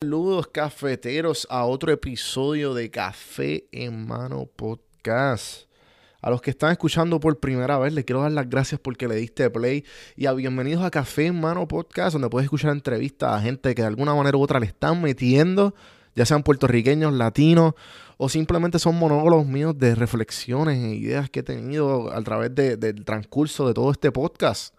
Saludos cafeteros a otro episodio de Café en Mano Podcast. A los que están escuchando por primera vez, les quiero dar las gracias porque le diste play y a bienvenidos a Café en Mano Podcast, donde puedes escuchar entrevistas a gente que de alguna manera u otra le están metiendo, ya sean puertorriqueños, latinos o simplemente son monólogos míos de reflexiones e ideas que he tenido a través del transcurso de todo este podcast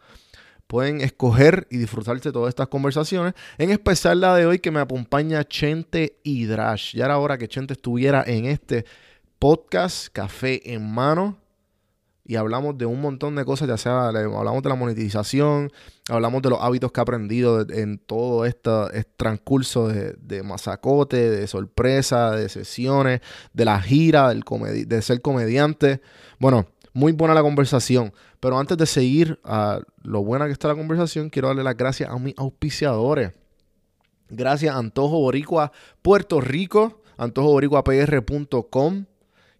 pueden escoger y disfrutarse de todas estas conversaciones. En especial la de hoy que me acompaña Chente y Drash. Ya era hora que Chente estuviera en este podcast, Café en Mano. Y hablamos de un montón de cosas, ya sea hablamos de la monetización, hablamos de los hábitos que ha aprendido en todo este, transcurso de, de, masacote, de sorpresa, de sesiones, de la gira, del de ser comediante. Bueno, muy buena la conversación. Pero antes de seguir a lo buena que está la conversación, quiero darle las gracias a mis auspiciadores. Gracias a Antojo Boricua Puerto Rico, antojoboricuapr.com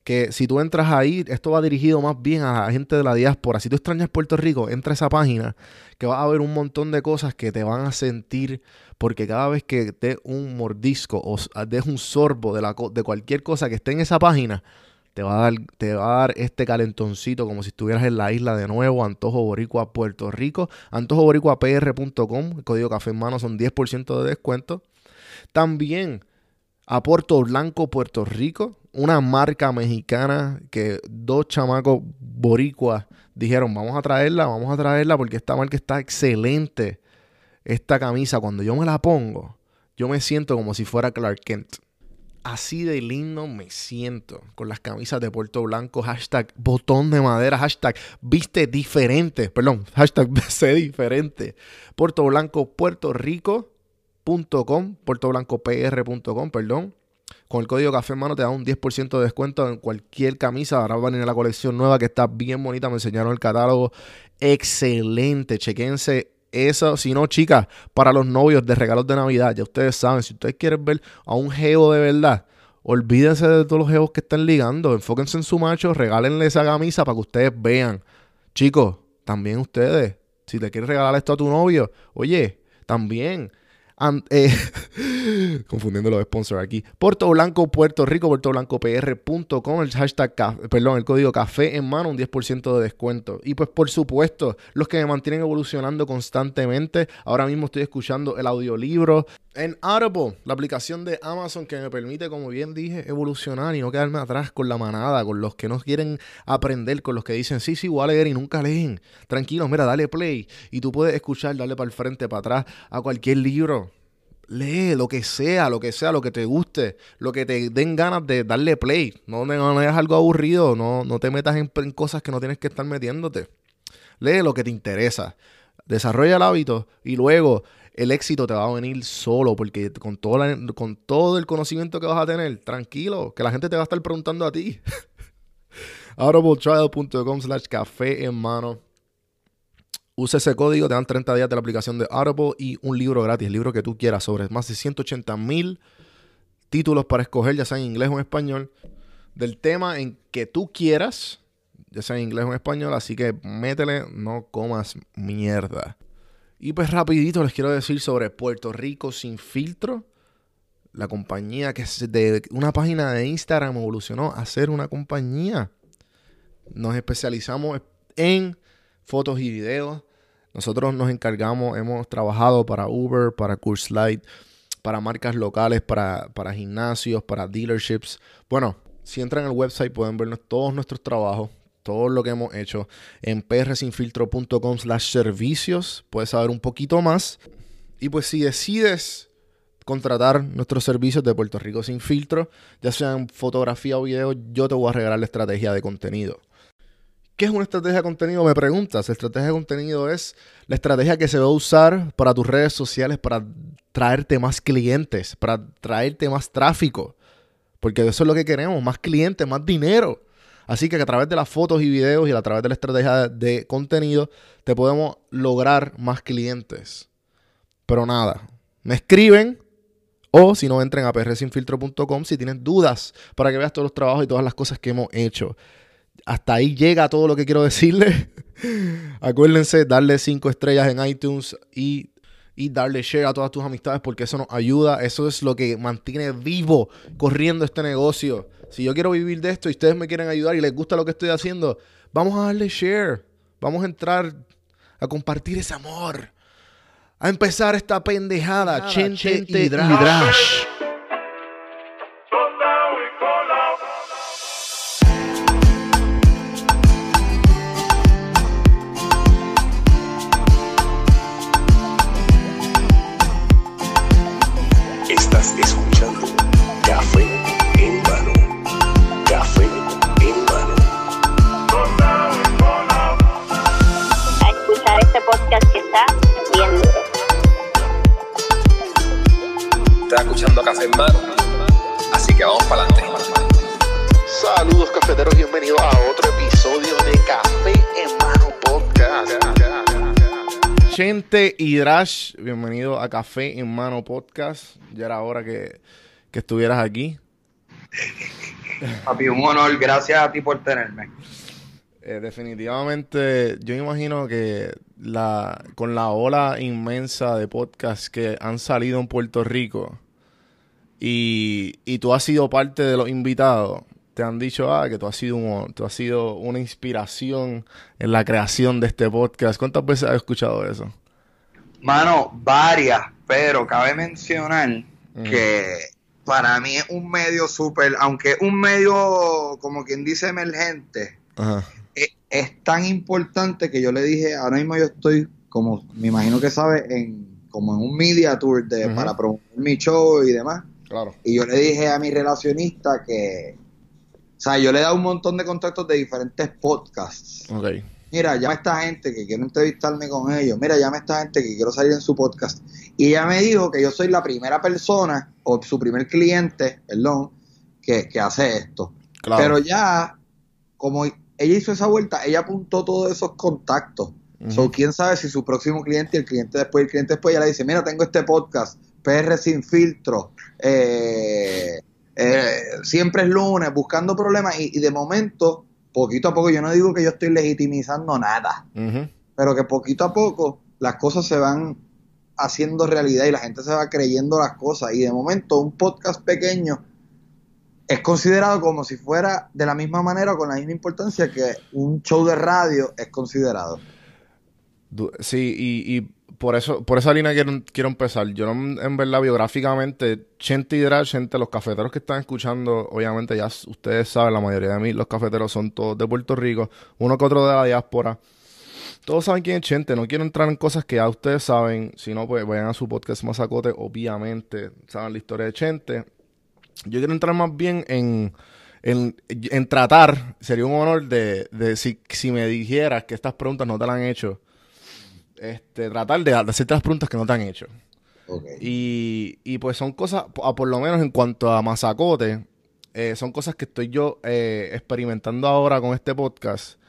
que si tú entras ahí, esto va dirigido más bien a la gente de la diáspora. Si tú extrañas Puerto Rico, entra a esa página que va a haber un montón de cosas que te van a sentir porque cada vez que des un mordisco o des un sorbo de, la, de cualquier cosa que esté en esa página, te va, a dar, te va a dar este calentoncito como si estuvieras en la isla de nuevo, Antojo Boricua, Puerto Rico. AntojoBoricuaPR.com, el código café en mano son 10% de descuento. También a Puerto Blanco, Puerto Rico, una marca mexicana que dos chamacos boricuas dijeron, vamos a traerla, vamos a traerla porque esta marca está excelente. Esta camisa, cuando yo me la pongo, yo me siento como si fuera Clark Kent. Así de lindo me siento con las camisas de Puerto Blanco. Hashtag botón de madera. Hashtag viste diferente. Perdón. Hashtag sé diferente. Puerto Blanco, Puerto Rico.com. PuertoBlancoPR.com, perdón. Con el código café en mano te da un 10% de descuento en cualquier camisa. Ahora van a la colección nueva que está bien bonita. Me enseñaron el catálogo. Excelente. Chequense eso, si no, chicas, para los novios de regalos de Navidad, ya ustedes saben, si ustedes quieren ver a un geo de verdad, olvídense de todos los geos que están ligando, enfóquense en su macho, regálenle esa camisa para que ustedes vean. Chicos, también ustedes, si te quieres regalar esto a tu novio, oye, también eh, confundiendo los sponsors aquí. Puerto Blanco, Puerto Rico, puertoblancopr.com, el hashtag, perdón, el código café en mano, un 10% de descuento. Y pues por supuesto, los que me mantienen evolucionando constantemente. Ahora mismo estoy escuchando el audiolibro en Audible, la aplicación de Amazon que me permite, como bien dije, evolucionar y no quedarme atrás con la manada, con los que no quieren aprender, con los que dicen, sí, sí, voy a leer y nunca leen. Tranquilos, mira, dale play y tú puedes escuchar, darle para el frente, para atrás a cualquier libro lee lo que sea, lo que sea, lo que te guste, lo que te den ganas de darle play. No, no, algo aburrido, no, no te metas en, cosas que no tienes que estar metiéndote. Lee lo que te interesa. Desarrolla el hábito y luego el éxito te va a venir solo porque con todo, con todo el conocimiento que vas a tener, tranquilo, que la gente te va a estar preguntando a ti. audibletrial.com slash café en mano Usa ese código, te dan 30 días de la aplicación de Audible y un libro gratis, el libro que tú quieras, sobre más de 180 mil títulos para escoger, ya sea en inglés o en español, del tema en que tú quieras, ya sea en inglés o en español, así que métele, no comas mierda. Y pues rapidito les quiero decir sobre Puerto Rico sin filtro, la compañía que es de una página de Instagram evolucionó a ser una compañía. Nos especializamos en fotos y videos nosotros nos encargamos, hemos trabajado para Uber, para Light, para marcas locales, para, para gimnasios, para dealerships. Bueno, si entran al website pueden ver todos nuestros trabajos, todo lo que hemos hecho en prsinfiltro.com slash servicios. Puedes saber un poquito más. Y pues si decides contratar nuestros servicios de Puerto Rico sin filtro, ya sean fotografía o video, yo te voy a regalar la estrategia de contenido. ¿Qué es una estrategia de contenido? Me preguntas. La estrategia de contenido es la estrategia que se va a usar para tus redes sociales para traerte más clientes, para traerte más tráfico. Porque eso es lo que queremos, más clientes, más dinero. Así que a través de las fotos y videos y a través de la estrategia de contenido te podemos lograr más clientes. Pero nada, me escriben o si no entren a prsinfiltro.com si tienen dudas para que veas todos los trabajos y todas las cosas que hemos hecho hasta ahí llega todo lo que quiero decirle. Acuérdense, darle cinco estrellas en iTunes y, y darle share a todas tus amistades porque eso nos ayuda. Eso es lo que mantiene vivo corriendo este negocio. Si yo quiero vivir de esto y ustedes me quieren ayudar y les gusta lo que estoy haciendo, vamos a darle share. Vamos a entrar a compartir ese amor. A empezar esta pendejada. Chente, y Drash. Estás Drash, bienvenido a Café en Mano Podcast. Ya era hora que, que estuvieras aquí. Papi, un honor, gracias a ti por tenerme. Eh, definitivamente, yo imagino que la, con la ola inmensa de podcasts que han salido en Puerto Rico y, y tú has sido parte de los invitados, te han dicho ah, que tú has, sido un, tú has sido una inspiración en la creación de este podcast. ¿Cuántas veces has escuchado eso? Mano, varias, pero cabe mencionar Mm. que para mí es un medio súper, aunque es un medio, como quien dice, emergente, Ajá. es, es tan importante que yo le dije, ahora mismo yo estoy, como me imagino que sabes, en, como en un media tour de, para promover mi show y demás. Claro. Y yo le dije a mi relacionista que, o sea, yo le he dado un montón de contactos de diferentes podcasts. Mira, llama a esta gente que quiero entrevistarme con ellos. Mira, llama a esta gente que quiero salir en su podcast. Y ella me dijo que yo soy la primera persona o su primer cliente, perdón, que, que hace esto. Claro. Pero ya, como ella hizo esa vuelta, ella apuntó todos esos contactos. Ujú. So, quién sabe si su próximo cliente y el cliente después, el cliente después, ya le dice, mira, tengo este podcast, PR sin filtro, eh, eh, siempre es lunes, buscando problemas, y, y de momento, poquito a poco, yo no digo que yo estoy legitimizando nada, pero que poquito a poco las cosas se van haciendo realidad y la gente se va creyendo las cosas, y de momento un podcast pequeño es considerado como si fuera de la misma manera o con la misma importancia que un show de radio es considerado. Sí, y, y por eso, por esa línea quiero, quiero empezar. Yo no- en verdad biográficamente, Chente y Drash, gente, los cafeteros que están escuchando, obviamente ya ustedes saben, la mayoría de mí, los cafeteros son todos de Puerto Rico, uno que otro de la diáspora. Todos saben quién es Chente, no quiero entrar en cosas que ya ustedes saben, si no, pues vayan a su podcast Mazacote, obviamente saben la historia de Chente. Yo quiero entrar más bien en, en, en tratar, sería un honor de, de si, si me dijeras que estas preguntas no te las han hecho, este, tratar de, de hacerte las preguntas que no te han hecho. Y, y pues son cosas, po- a por lo menos en cuanto a masacote, eh, son cosas que estoy yo eh, experimentando ahora con este podcast.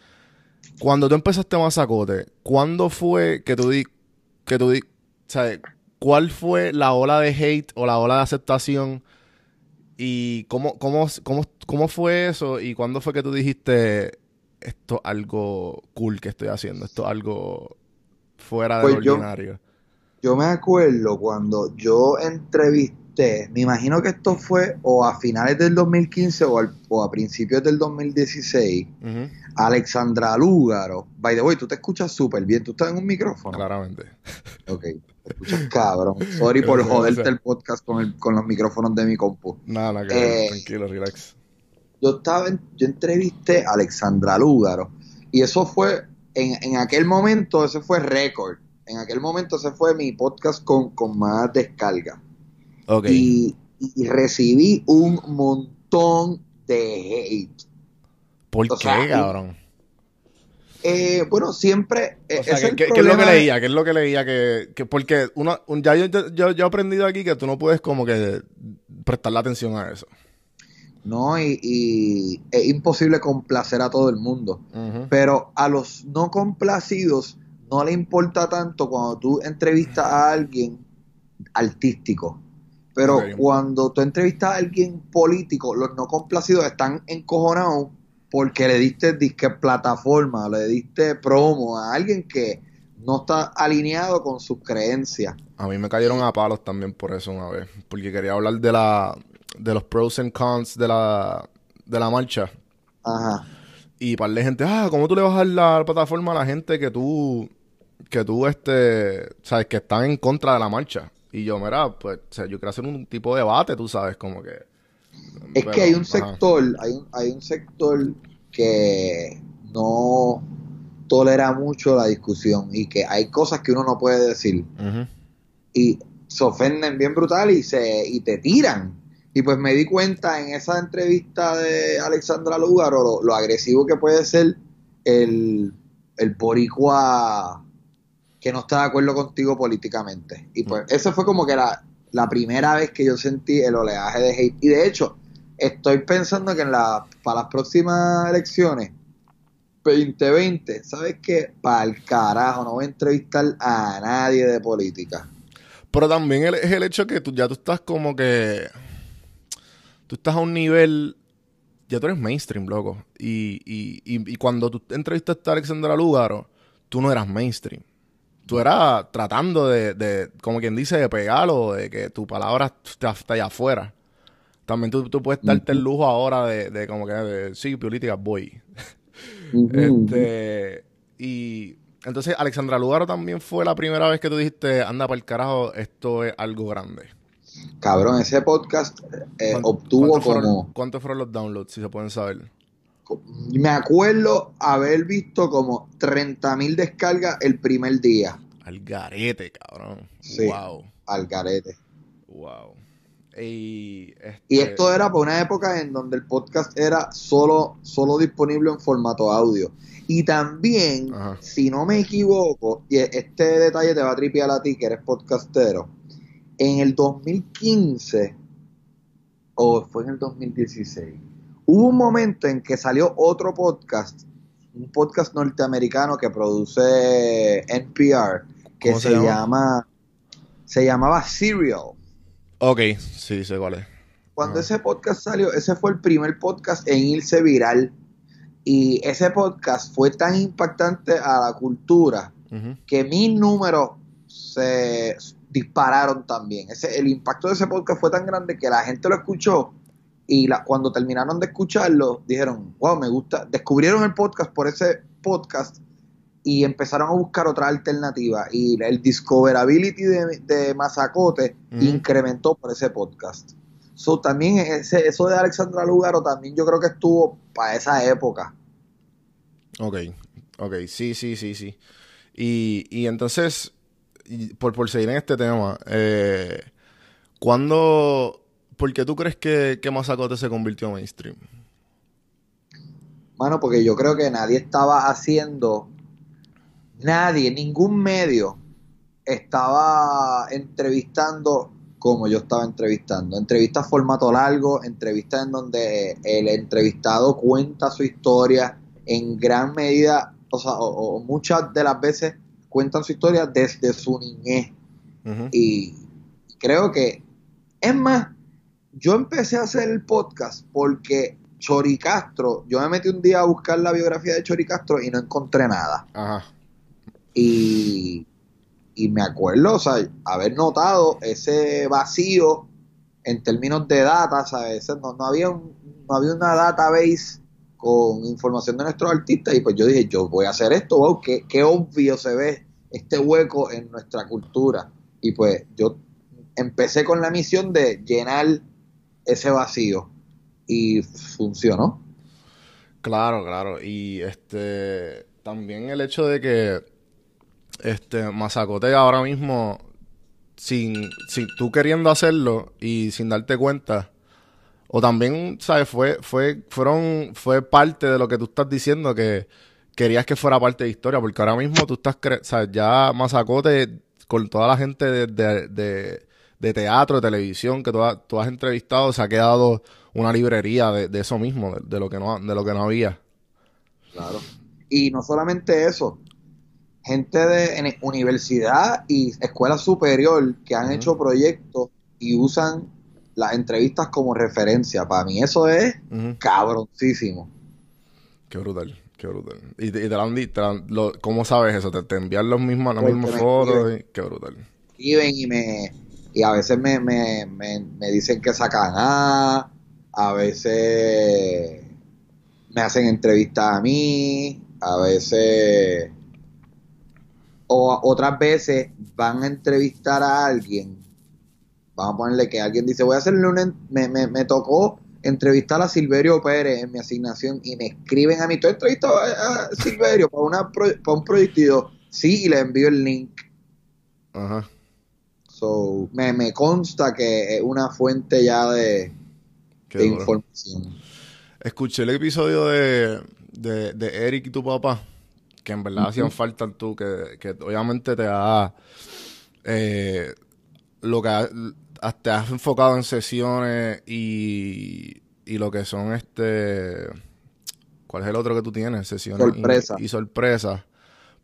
Cuando tú empezaste masacote, ¿cuándo fue que tú di, que tú di, sabes, cuál fue la ola de hate o la ola de aceptación? ¿Y cómo, cómo, cómo, cómo fue eso? ¿Y cuándo fue que tú dijiste, esto es algo cool que estoy haciendo? Esto es algo fuera de Pues lo ordinario. Yo me acuerdo cuando yo entrevisté, me imagino que esto fue o a finales del 2015 o, al- o a principios del 2016, Ujú, a Alexandra Lúgaro. By the way, tú te escuchas súper bien, tú estás en un micrófono. Claramente. Ok, te escuchas cabrón. Sorry por joderte el podcast con, el- con los micrófonos de mi compu. Nada, que ver, Eh, tranquilo, relax. yo estaba en- yo entrevisté a Alexandra Lúgaro y eso fue en, en aquel momento ese fue récord en aquel momento ese fue mi podcast con, con más descarga Ok. y, y recibí un montón de hate ¿Por o qué, sea, cabrón? Eh, bueno siempre eh, O sea, ese ¿qué, el qué- qué es lo que leía? ¿Qué es lo que leía? Que, que porque uno, un- ya yo, yo, yo he aprendido aquí que tú no puedes como que prestarle atención a eso. No y, y es imposible complacer a todo el mundo pero a los no complacidos no le importa tanto cuando tú entrevistas a alguien artístico. Pero cuando tú entrevistas a alguien político, los no complacidos están encojonados porque le diste disque plataforma, le diste promo a alguien que no está alineado con sus creencias. A mí me cayeron a palos también por eso una vez. Porque quería hablar de la de los pros and cons de la, de la marcha. Ajá. Y par de gente, ah, ¿cómo tú le vas a dar la plataforma a la gente que tú, que tú, este, sabes, que están en contra de la marcha? Y yo, mira, pues, o sea, yo quiero hacer un tipo de debate, tú sabes, como que... Es pero, que hay un ajá. sector, hay un, hay un sector que no tolera mucho la discusión y que hay cosas que uno no puede decir y se ofenden bien brutal y se y te tiran. Y pues me di cuenta en esa entrevista de Alexandra Lúgaro lo, lo agresivo que puede ser el, el boricua que no está de acuerdo contigo políticamente. Y pues esa fue como que la, la primera vez que yo sentí el oleaje de hate. Y de hecho, estoy pensando que en la, para las próximas elecciones 2020, ¿sabes qué? Para el carajo, no voy a entrevistar a nadie de política. Pero también el- es el hecho que tú ya tú estás como que... Tú estás a un nivel... Ya tú eres mainstream, loco. Y, y, y, y cuando tú entrevistaste a Alexandra Lugaro, tú no eras mainstream. Tú eras tratando de, de, como quien dice, de pegarlo, de que tu palabra está, está allá afuera. También tú, tú puedes darte el lujo ahora de, de como que, de, sí, política, voy. Este, y entonces Alexandra Lugaro también fue la primera vez que tú dijiste, anda para el carajo, esto es algo grande. Cabrón, ese podcast eh, ¿Cuán- obtuvo como... ¿Cuántos fueron los downloads, si se pueden saber? Me acuerdo haber visto como 30.000 descargas el primer día Al garete, cabrón. Sí. Wow, al garete. wow. Y, este, Y esto era por una época en donde el podcast era solo, solo disponible en formato audio. Y también, Ajá. si no me equivoco, y este detalle te va a tripear a ti que eres podcastero, en el 2015, o fue en el 2016, hubo un momento en que salió otro podcast, un podcast norteamericano que produce NPR, que ¿Cómo se se, llama? llama, se llamaba Serial. Ok, sí, sé cuál es. Cuando Ajá. ese podcast salió, ese fue el primer podcast en irse viral. Y ese podcast fue tan impactante a la cultura que mis números se dispararon también. Ese, el impacto de ese podcast fue tan grande que la gente lo escuchó y la, cuando terminaron de escucharlo dijeron, wow, me gusta. Descubrieron el podcast por ese podcast y empezaron a buscar otra alternativa. Y el discoverability de, de Mazacote incrementó por ese podcast. So, también ese, eso de Alexandra Lugaro también yo creo que estuvo para esa época. Ok, ok, sí, sí, sí, sí. Y, y entonces, por, por seguir en este tema, eh, ¿cuándo, por qué tú crees que, que Mazacote se convirtió en mainstream? Mano, porque yo creo que nadie estaba haciendo, nadie, ningún medio estaba entrevistando como yo estaba entrevistando. Entrevistas formato largo, entrevistas en donde el entrevistado cuenta su historia en gran medida, o sea, o muchas de las veces cuentan su historia desde su niñez. Y creo que, es más, yo empecé a hacer el podcast porque Chori Castro, yo me metí un día a buscar la biografía de Chori Castro y no encontré nada. Ajá. Y, y me acuerdo, o sea, haber notado ese vacío en términos de data, ¿sabes? No, no había un, no había una database con información de nuestros artistas y pues yo dije, yo voy a hacer esto, wow, qué, qué obvio se ve este hueco en nuestra cultura. Y pues yo empecé con la misión de llenar ese vacío y funcionó. Claro, claro. Y este también el hecho de que este Mazacote ahora mismo sin, sin tú queriendo hacerlo y sin darte cuenta o también, ¿sabes? Fue fue fueron fue parte de lo que tú estás diciendo que querías que fuera parte de historia porque ahora mismo tú estás, cre- ¿sabes? Ya Mazacote con toda la gente de, de, de- de teatro, de televisión que tú, has- tú has entrevistado, se ha quedado una librería de, eso mismo, de, lo que no, de lo que no había. Claro. Y no solamente eso, gente de en universidad y escuela superior que han hecho proyectos y usan las entrevistas como referencia. Para mí eso es Ujú. cabroncísimo. Qué brutal, Qué brutal. Y, te, y te la han di- te la han- lo- ¿Cómo sabes eso? ¿Te, te envían los mismos, las Porque mismas fotos? y- Qué brutal. escriben y me y a veces me, me, me, me dicen que sacan A, a veces me hacen entrevistas a mí, a veces o otras veces van a entrevistar a alguien. Vamos a ponerle que alguien dice, voy a hacerle una en- me, me, me tocó entrevistar a Silverio Pérez en mi asignación y me escriben a mí, ¿tú has entrevistado a, Silverio para, una pro- para un proyecto? Sí, y le envío el link. Ajá. So, me, me consta que es una fuente ya de, información. Escuché el episodio de, de, de Eric y tu papá, que en verdad hacían falta tú, que, que obviamente te ha... eh, lo que ha- te has enfocado en sesiones y, y lo que son este... ¿Cuál es el otro que tú tienes? Sesiones y- Sorpresa. y, sorpresas.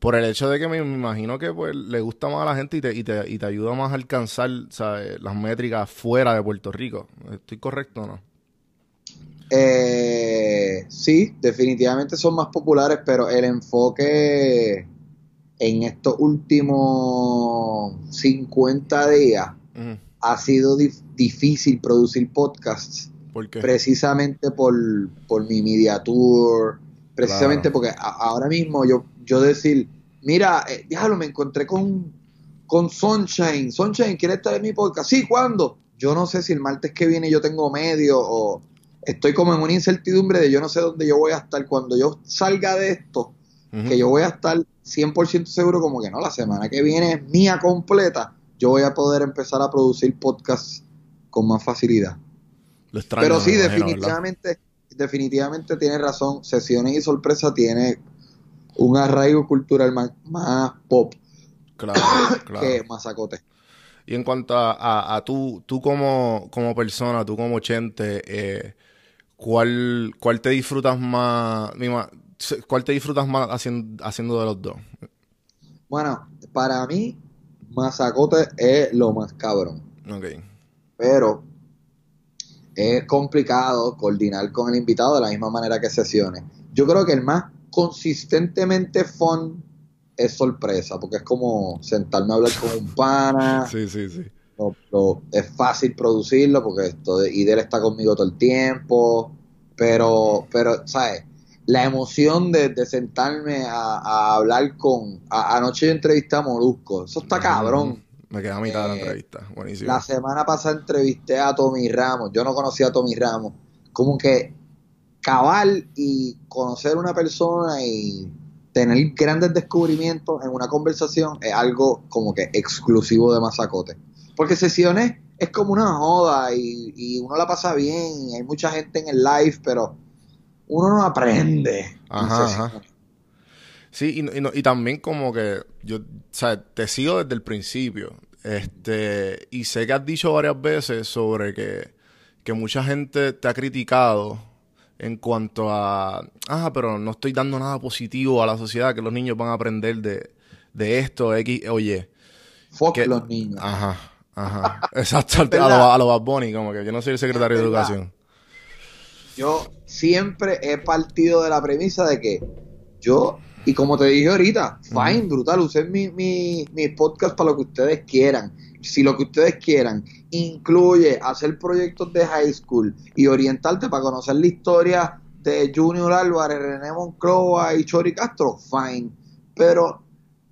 Por el hecho de que me, me imagino que pues, le gusta más a la gente y te, y te, y te ayuda más a alcanzar ¿sabes? las métricas fuera de Puerto Rico. ¿Estoy correcto o no? Eh, sí, definitivamente son más populares, pero el enfoque en estos últimos 50 días ha sido dif- difícil producir podcasts ¿Por qué? precisamente por, por mi media tour, precisamente Claro. porque ahora mismo yo, yo decir, mira, eh, diablo, me encontré con, con Sunshine, Sunshine, ¿quieres estar en mi podcast? Sí, ¿cuándo? Yo no sé si el martes que viene yo tengo medio o estoy como en una incertidumbre de yo no sé dónde yo voy a estar cuando yo salga de esto, Que yo voy a estar 100% seguro como que no, la semana que viene es mía completa, yo voy a poder empezar a producir podcasts con más facilidad. Lo extraño, Pero sí, definitivamente, definitivamente tiene razón. Sesiones y sorpresa tiene un arraigo cultural más, más pop Claro, claro. que masacote. Y en cuanto a, a, a tú, tú como, como persona, tú como Chente, eh, ¿cuál, ¿cuál te disfrutas más, cuál te disfrutas más haciendo, haciendo de los dos? Bueno, para mí, masacote es lo más cabrón. Ok. Pero es complicado coordinar con el invitado de la misma manera que sesiones. Yo creo que el más consistentemente fun es sorpresa, porque es como sentarme a hablar con un pana. Sí, sí, sí. lo- lo- es fácil producirlo porque esto de, Idel está conmigo todo el tiempo, pero, pero, ¿sabes? La emoción de, de sentarme a, a hablar con... a- anoche yo entrevisté a Molusco, eso está cabrón. Me quedé a mitad de la Eh, entrevista. Buenísimo. La semana pasada entrevisté a Tommy Ramos, yo no conocía a Tommy Ramos, como que cabal y conocer una persona y tener grandes descubrimientos en una conversación es algo como que exclusivo de Mazacote. Porque sesiones es como una joda y, y uno la pasa bien y hay mucha gente en el live, pero uno no aprende. en Ajá. Sí, y, no- y no- y también como que yo, o sea, te sigo desde el principio. Este, y sé que has dicho varias veces sobre que, que mucha gente te ha criticado en cuanto a, ah, pero no estoy dando nada positivo a la sociedad, que los niños van a aprender de, de esto, X, oye. Fuck que- los niños. Ajá, ajá. Exacto, a lo, a lo Bad Bunny, como que yo no soy el secretario de. Educación. Yo siempre he partido de la premisa de que yo, y como te dije ahorita, fine, brutal, usen mi, mi, mi podcast para lo que ustedes quieran. Si lo que ustedes quieran incluye hacer proyectos de high school y orientarte para conocer la historia de Junior Álvarez, René Monclova y Chori Castro, fine. Pero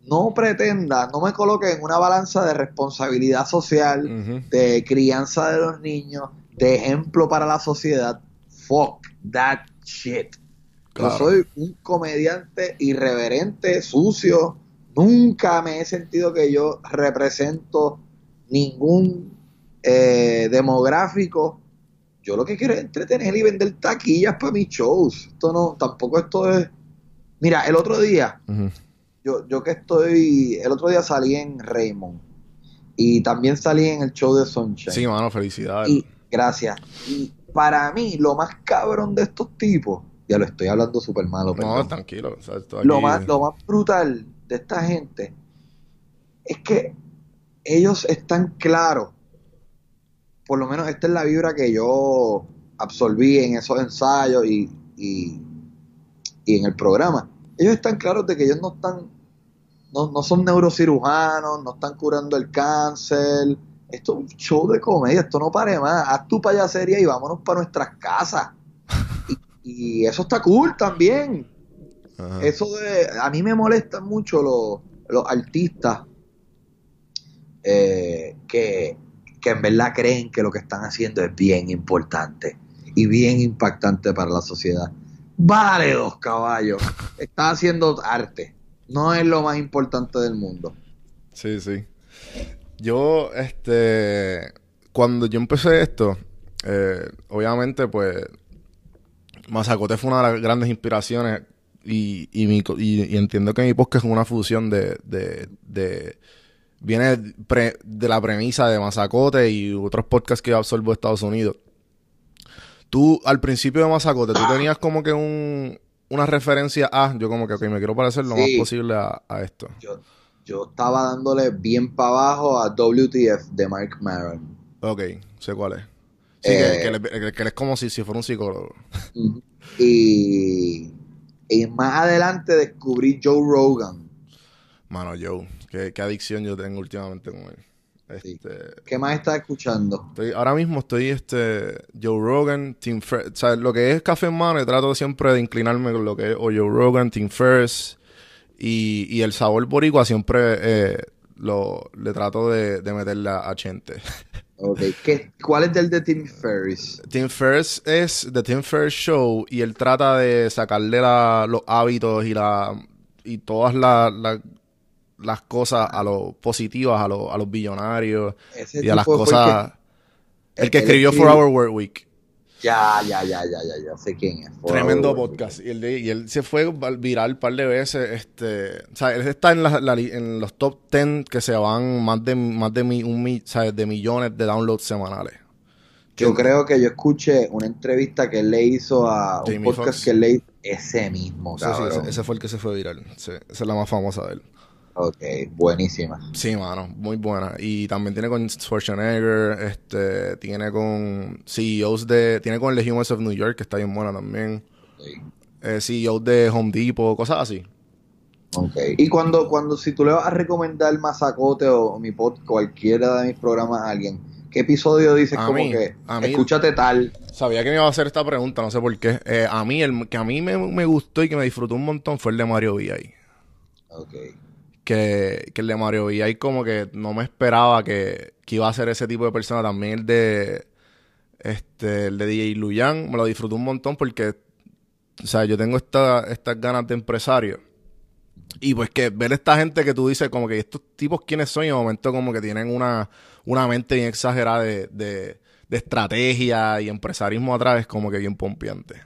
no pretenda, no me coloque en una balanza de responsabilidad social de crianza de los niños, de ejemplo para la sociedad. Fuck that shit. Claro. Yo soy un comediante irreverente, sucio. Nunca me he sentido que yo represento ningún eh, demográfico. Yo lo que quiero es entretener y vender taquillas para mis shows. Esto no, tampoco esto es. Mira, el otro día, yo, yo que estoy, el otro día salí en Raymond y también salí en el show de Sunshine. Sí, mano, felicidades. y gracias. Y para mí, lo más cabrón de estos tipos, ya lo estoy hablando súper malo, no, perdón. tranquilo. o sea, lo, más, lo más brutal de esta gente es que ellos están claros. Por lo menos esta es la vibra que yo absorbí en esos ensayos y, y y en el programa, ellos están claros de que ellos no están, no, no son neurocirujanos, no están curando el cáncer. Esto es un show de comedia, esto no pare más. Haz tu payasería y vámonos para nuestras casas. Y, y eso está cool también. Ajá. Eso de. A mí me molestan mucho los, los artistas eh, que, que en verdad creen que lo que están haciendo es bien importante y bien impactante para la sociedad. Vale dos caballos. Estás haciendo arte. No es lo más importante del mundo. Sí, sí. Yo, este, cuando yo empecé esto, eh, obviamente, pues, Mazacote fue una de las grandes inspiraciones y, y, mi co- y- y entiendo que mi podcast es una fusión de, de, de- viene pre- de la premisa de Mazacote y otros podcasts que yo absorbo de Estados Unidos. Tú, al principio de Mazacote, tú tenías como que un, una referencia a, yo como que, ok, me quiero parecer lo más posible a, a esto. Yo, yo estaba dándole bien para abajo a WTF de Mark Maron. Ok, sé cuál es. Sí, Eh, que, que, él- que- es como si, si fuera un psicólogo. Y, y más adelante descubrí Joe Rogan. Mano, Joe, qué, qué adicción yo tengo últimamente con él. Sí. Este, ¿Qué más estás escuchando? estoy- ahora mismo estoy este Joe Rogan, Tim Ferriss. O sea, lo que es café en mano, y trato siempre de inclinarme con lo que es o Joe Rogan, Tim Ferriss. Y, y el sabor boricua siempre eh, lo, le trato de, de meterle a, Chente. Okay. ¿Qué, ¿Cuál es del de Tim Ferriss? Tim Ferriss es The Tim Ferriss Show y él trata de sacarle la- los hábitos y la y todas la- la- las cosas a los positivas a, los a los billonarios Ese y a las el cosas el que escribió escribió- For Our Work Week Ya, ya, ya, ya, ya, ya sé quién es. Por tremendo favor. podcast y él, y él se fue viral un par de veces este o sea él está en, la- en los top 10 que se van más de más de mi- un mi- ¿sabes? de millones de downloads semanales Yo creo que yo escuché una entrevista que él le hizo a un Jamie podcast que él le hizo. Ese mismo, Sí, sí, cabrón. ese, ese fue el que se fue viral Sí, esa es la más famosa de él Ok, buenísima. Sí, mano, muy buena. Y también tiene con Schwarzenegger, este, tiene con CEOs de, tiene con de Humans of New York, que está bien buena también. Sí. Eh, CEOs de Home Depot, cosas así. Ok. Y cuando, cuando si tú le vas a recomendar Mazacote o, o mi pod, cualquiera de mis programas a alguien, ¿qué episodio dices A como mí, que a mí- escúchate tal? Sabía que me iba a hacer esta pregunta, no sé por qué. Eh, a mí, el que a mí me, me gustó y que me disfrutó un montón fue el de Mario VI. Ok. Que, que el de Mario VI como que no me esperaba que, que iba a ser ese tipo de persona. También el de, este, el de DJ Luyan, me lo disfruté un montón porque O sea, yo tengo esta, estas ganas de empresario. Y pues que ver esta gente que tú dices, como que estos tipos quiénes son, y de momento como que tienen una, una mente bien exagerada de, de, de estrategia y empresarismo atrás, es como que bien pompeante.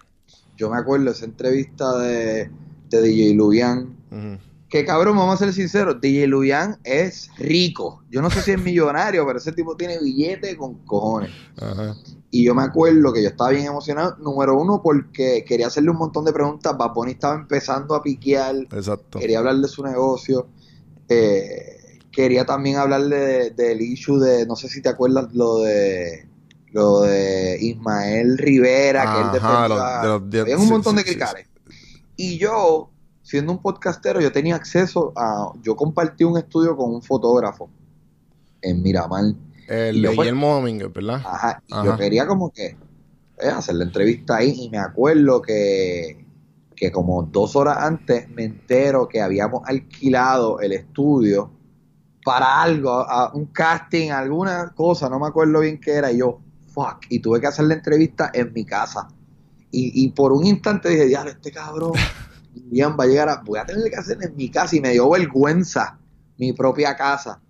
Yo me acuerdo esa entrevista de, de DJ Luyan. Ujú. Que cabrón, vamos a ser sinceros, DJ Luyan es rico. Yo no sé si es millonario, pero ese tipo tiene billete con cojones. Ajá. Y yo me acuerdo que yo estaba bien emocionado, número uno, porque quería hacerle un montón de preguntas. Bad Bunny estaba empezando a piquear, Exacto. quería hablar de su negocio. eh, quería también hablarle de- del issue de, no sé si te acuerdas, lo de lo de Ismael Rivera, que él defendió de había un montón sí, de sí, cricales. Y yo, siendo un podcastero, yo tenía acceso a, yo compartí un estudio con un fotógrafo en Miramar. El de pues- Guillermo Domínguez, ¿verdad? Ajá, y Ajá. yo quería como que eh, hacer la entrevista ahí y me acuerdo que, que como dos horas antes me entero que habíamos alquilado el estudio para algo, a- un casting, alguna cosa, no me acuerdo bien qué era, y yo, fuck, y tuve que hacer la entrevista en mi casa. Y, y por un instante dije, diablo, este cabrón, Ian va a llegar a, voy a tener que hacer en mi casa, y me dio vergüenza mi propia casa.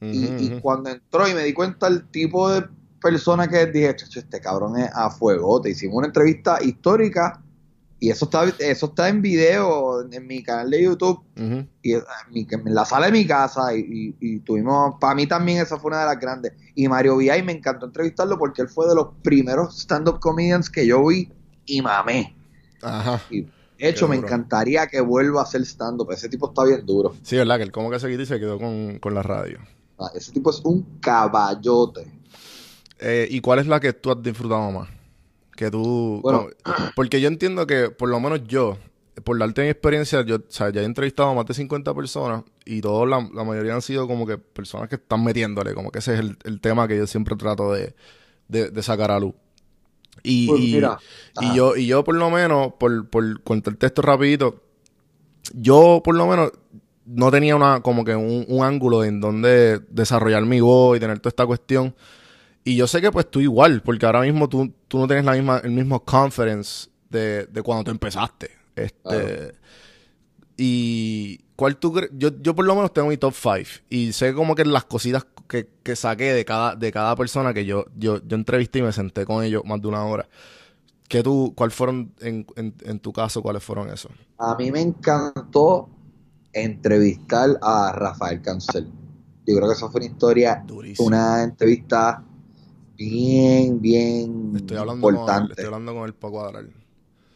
Y, Ujú, y cuando entró y me di cuenta el tipo de persona que dije, chacho, este cabrón es a fuegote. Hicimos una entrevista histórica y eso está, eso está en video en mi canal de YouTube Ujú. y en, mi- en la sala de mi casa y, y- y tuvimos, para mí también esa fue una de las grandes. Y Mario VI me encantó entrevistarlo porque él fue de los primeros stand-up comedians que yo vi y mamé. Ajá. Y de hecho, Qué me duro. encantaría que vuelva a hacer stand-up. Ese tipo está bien duro. Sí, ¿verdad? Que él como que se quitó y se quedó con, con la radio. Ah, Ese tipo es un caballote. Eh, ¿Y cuál es la que tú has disfrutado más? Que tú... Bueno. como- porque yo entiendo que, por lo menos yo, por darte mi experiencia, yo, o sea, ya he entrevistado a más de 50 personas y todos, la, la mayoría han sido como que personas que están metiéndole, como que ese es el, el tema que yo siempre trato de, de, de sacar a luz. Y, Pues y- mira, y ajá. yo, y yo por lo menos, por, por contarte esto rapidito, yo por lo menos no tenía una, como que un, un ángulo en donde desarrollar mi voz y tener toda esta cuestión. Y yo sé que pues tú igual, porque ahora mismo tú, tú no tienes la misma, el mismo confidence de, de cuando tú empezaste. Este, Claro. Y cuál tú yo, yo por lo menos tengo mi top 5 y sé como que las cositas que, que saqué de cada, de cada persona que yo, yo, yo entrevisté y me senté con ellos más de una hora. ¿Qué tú, cuál fueron en, en, en tu caso, cuáles fueron esos? A mí me encantó entrevistar a Rafael Cancel. Yo creo que eso fue una historia, Durísimo. una entrevista bien, bien Estoy hablando, con importante. estoy hablando con él para cuadrar.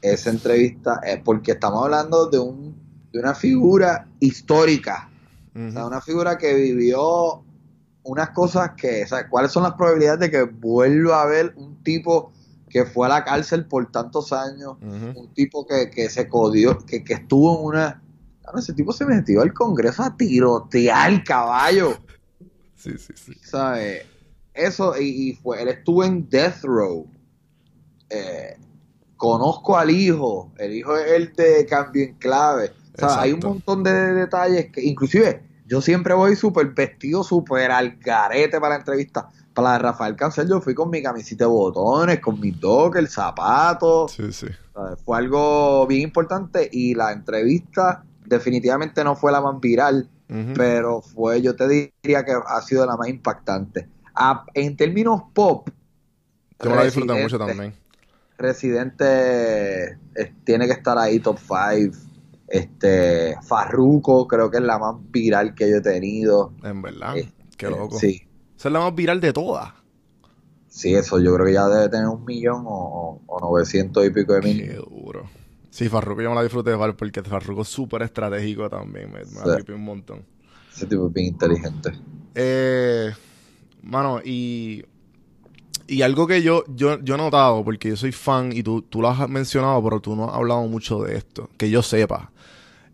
Esa entrevista es porque estamos hablando de, un, de una figura histórica. O sea, una figura que vivió unas cosas que, o sea, ¿cuáles son las probabilidades de que vuelva a haber un tipo que fue a la cárcel por tantos años? Un tipo que, que se codió, que, que estuvo en una... Claro, ese tipo se metió al Congreso a tirotear caballo, Sí, sí, sí. ¿sabes? Eso, y, y fue, él estuvo en Death Row. Eh, conozco al hijo, el hijo es el de Cambio en Clave. O sea, hay un montón de detalles que, inclusive, yo siempre voy súper vestido, súper al garete para la entrevista. Para la de Rafael Cancel yo fui con mi camisita de botones, con mi toque, el zapato. Sí, sí. Fue algo bien importante y la entrevista definitivamente no fue la más viral, pero fue, yo te diría que ha sido la más impactante. En términos pop, Yo me la disfruté mucho también. Residente eh, tiene que estar ahí top 5. Este, Farruko creo que es la más viral que yo he tenido. En verdad. Eh, Qué eh, loco. Sí, Esa es la más viral de todas. sí, eso yo creo que ya debe tener un millón o, 900 y pico de mil. Qué duro. Sí, Farruko yo me la disfruté igual porque Farruko es súper estratégico también. Me, me Sí. la un montón. Ese tipo es bien inteligente. Eh, mano, y, y algo que yo, yo, yo he notado, porque yo soy fan y tú, tú lo has mencionado, pero tú no has hablado mucho de esto, que yo sepa,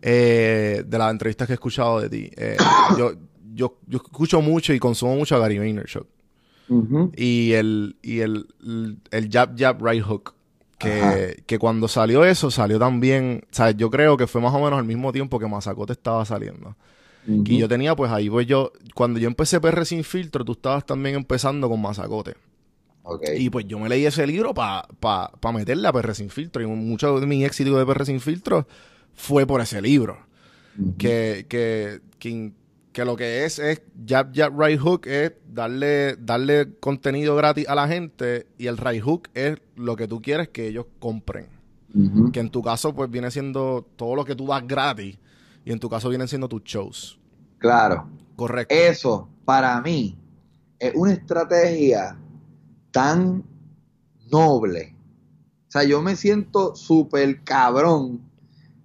eh, de las entrevistas que he escuchado de ti. Eh, yo, yo, yo escucho mucho y consumo mucho a Gary Vaynerchuk. Y el, y el, el, el jab, jab, right hook. Que, que cuando salió eso, salió también. O sea, yo creo que fue más o menos al mismo tiempo que Mazacote estaba saliendo. Y yo tenía, pues ahí voy yo. Cuando yo empecé PR sin filtro, tú estabas también empezando con Mazacote. Y pues yo me leí ese libro para pa, pa meterle a PR sin filtro. Y mucho de mi éxito de PR sin filtro fue por ese libro. Que, que, que, que lo que es es jab, jab, right hook es darle, darle contenido gratis a la gente y el right hook es lo que tú quieres que ellos compren. Que en tu caso pues viene siendo todo lo que tú das gratis y en tu caso vienen siendo tus shows. Claro. Correcto. Eso, para mí, es una estrategia tan noble. O sea, yo me siento súper cabrón.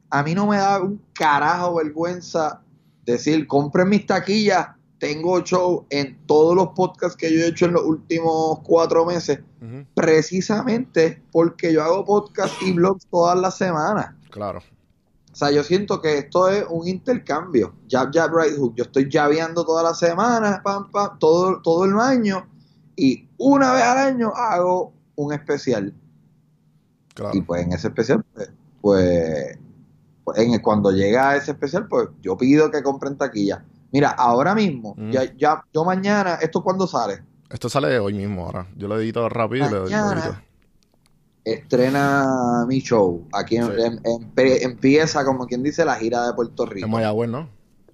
A mí no me da un carajo vergüenza decir, compren mis taquillas. Tengo show en todos los podcasts que yo he hecho en los últimos cuatro meses, precisamente porque yo hago podcast y blogs todas las semanas. Claro. O sea, yo siento que esto es un intercambio. Jab, jab, right hook. Yo estoy jabeando todas las semanas, pam, pam, todo, todo el año. Y una vez al año hago un especial. Claro. Y pues en ese especial, pues, pues, pues, en el- cuando llega ese especial, pues yo pido que compren taquilla. Mira, ahora mismo, Mm. ya, ya, yo mañana, ¿esto cuándo sale? Esto sale hoy mismo ahora. Yo lo edito rápido y lo, edito. Estrena mi show. Aquí en- Sí. en- empe- empieza, como quien dice, la gira de Puerto Rico. En Mayagüez, ¿no?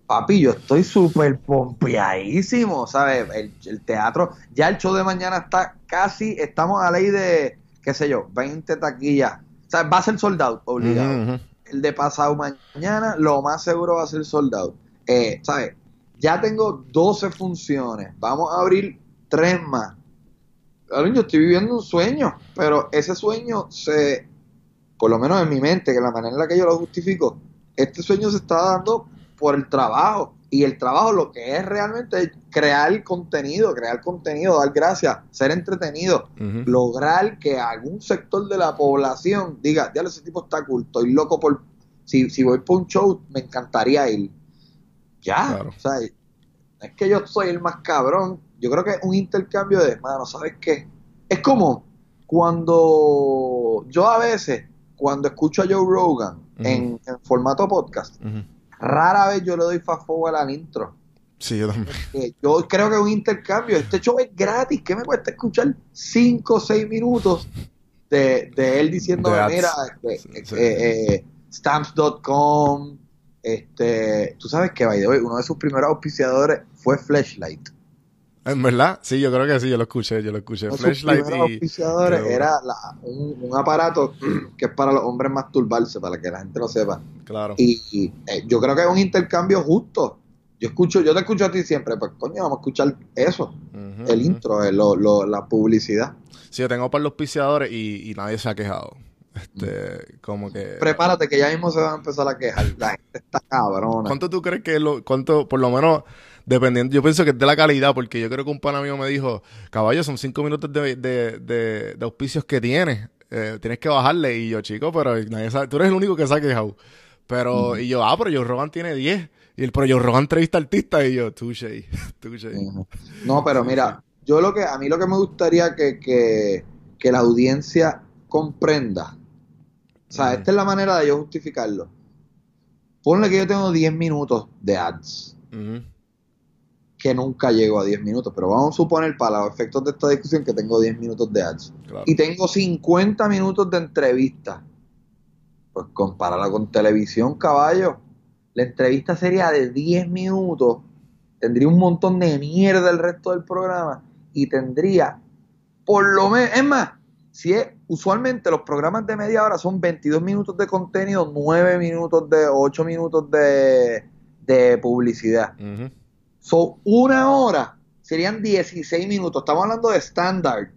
Papi, yo estoy súper pompeadísimo, ¿sabes? El, el teatro, ya el show de mañana está casi, estamos a ley de, qué sé yo, 20 taquillas. O sea, va a ser sold out, obligado. El de pasado mañana, lo más seguro va a ser sold out. Eh, ¿Sabes? Ya tengo 12 funciones, vamos a abrir tres más. Claro, yo estoy viviendo un sueño, pero ese sueño se, por lo menos en mi mente, que la manera en la que yo lo justifico, este sueño se está dando por el trabajo. Y el trabajo lo que es realmente es crear contenido, crear contenido, dar gracias, ser entretenido, lograr que algún sector de la población diga, ya ese tipo está cool, estoy loco por, Si, si voy por un show, me encantaría ir. Ya, Claro. o sea, es que yo soy el más cabrón. Yo creo que es un intercambio de mano, ¿sabes qué? Es como cuando yo a veces, cuando escucho a Joe Rogan en, en formato podcast. Rara vez yo le doy fast forward al intro. Sí, yo también. Eh, Yo creo que es un intercambio. Este show es gratis. ¿Qué me cuesta escuchar 5 o 6 minutos de, de él ads. mira, este, Sí, eh, sí. eh, eh, stamps.com, este, tú sabes que, by the way, uno de sus primeros auspiciadores fue Flashlight. ¿En verdad? Sí, yo creo que sí, yo lo escuché, yo lo escuché. Sus Flashlight y... era la- un, un aparato que es para los hombres masturbarse, para que la gente lo sepa. Claro. Y, y, eh, yo creo que es un intercambio justo. Yo escucho, yo te escucho a ti siempre, pues coño, vamos a escuchar eso, el intro, eh, lo- lo- la publicidad. Sí, yo tengo para los auspiciadores y, y nadie se ha quejado. Este, como que... Prepárate que ya mismo se van a empezar a quejar. La gente está cabrona. ¿Cuánto tú crees que lo, cuánto, por lo menos, dependiendo, yo pienso que es de la calidad, porque yo creo que un pana mío me dijo, caballo, son cinco minutos de, de, de, de auspicios que tienes, eh, tienes que bajarle, y yo, chico, pero nadie sabe, tú eres el único que ha quejado. Pero, y yo, ah, pero Joe Rogan tiene 10, y el, pero Joe Rogan entrevista artista, y yo, touche. Ujú. No, pero mira, yo lo que, a mí lo que me gustaría que, que, que la audiencia comprenda, o sea, esta es la manera de yo justificarlo. Ponle que yo tengo 10 minutos de ads, Ujú. Que nunca llego a 10 minutos, pero vamos a suponer para los efectos de esta discusión que tengo 10 minutos de ads. Claro. y tengo 50 minutos de entrevista. Pues compararla con televisión, caballo. La entrevista sería de 10 minutos, tendría un montón de mierda el resto del programa y tendría por lo menos, es más, si es, usualmente los programas de media hora son 22 minutos de contenido, 9 minutos de 8 minutos de, de publicidad. Ujú. So, una hora serían 16 minutos. Estamos hablando de estándar,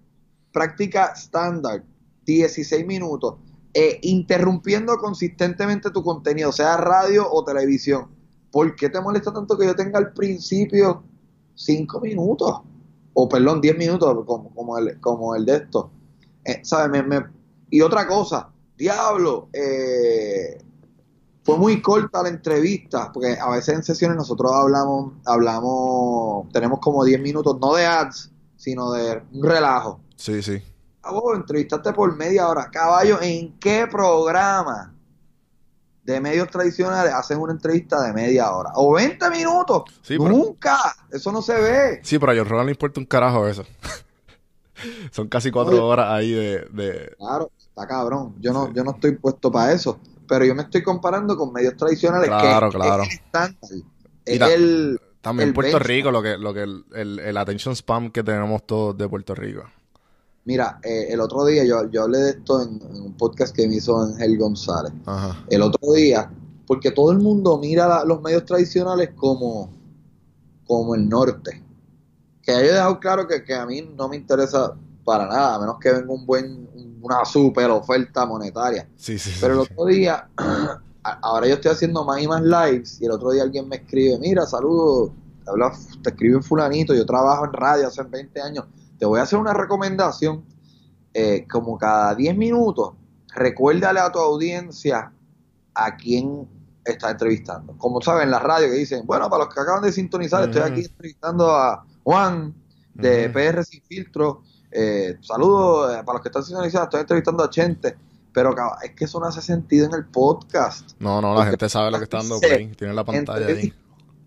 práctica estándar, 16 minutos. Eh, interrumpiendo consistentemente tu contenido, sea radio o televisión. ¿Por qué te molesta tanto que yo tenga al principio 5 minutos? O perdón, 10 minutos, como, como, el, como el de esto. Eh, ¿sabes? Me- me- Y otra cosa, diablo, eh, fue muy corta la entrevista, porque a veces en sesiones nosotros hablamos, hablamos, tenemos como 10 minutos, no de ads, sino de un relajo. Sí, sí. Ah, vos entrevistaste por media hora. Caballo, ¿en qué programa de medios tradicionales hacen una entrevista de media hora? O 20 minutos. Sí, pero- Nunca. Eso no se ve. Sí, pero a Joe Rogan le importa un carajo eso. Son casi cuatro Oye. horas ahí de... de... Claro, está cabrón. Yo no, Sí. yo no estoy puesto para eso. Pero yo me estoy comparando con medios tradicionales Claro, que claro. es el estándar. Es Mira, el, También El Puerto benchmark. Rico, lo que, lo que el, el, el attention spam que tenemos todos de Puerto Rico. Mira, eh, el otro día yo, yo hablé de esto en, en un podcast que me hizo Ángel González. Ajá. El otro día, porque todo el mundo mira la- los medios tradicionales como, como el norte. Que yo he dejado claro que, que a mí no me interesa para nada, a menos que venga un buen, una super oferta monetaria. Sí, sí. Pero el otro día, ahora yo estoy haciendo más y más lives y el otro día alguien me escribe, mira, saludos, te, habla, te escribe un fulanito, yo trabajo en radio hace 20 años, te voy a hacer una recomendación, eh, como cada 10 minutos, recuérdale a tu audiencia a quién está entrevistando. Como saben, en la radio que dicen, bueno, para los que acaban de sintonizar, estoy aquí entrevistando a Juan de. PR Sin Filtro. Eh, saludos eh, para los que están sintonizados, estoy entrevistando a Chente. Pero es que eso no hace sentido en el podcast. No, no, la gente sabe lo que está dando play. Tiene la pantalla ahí.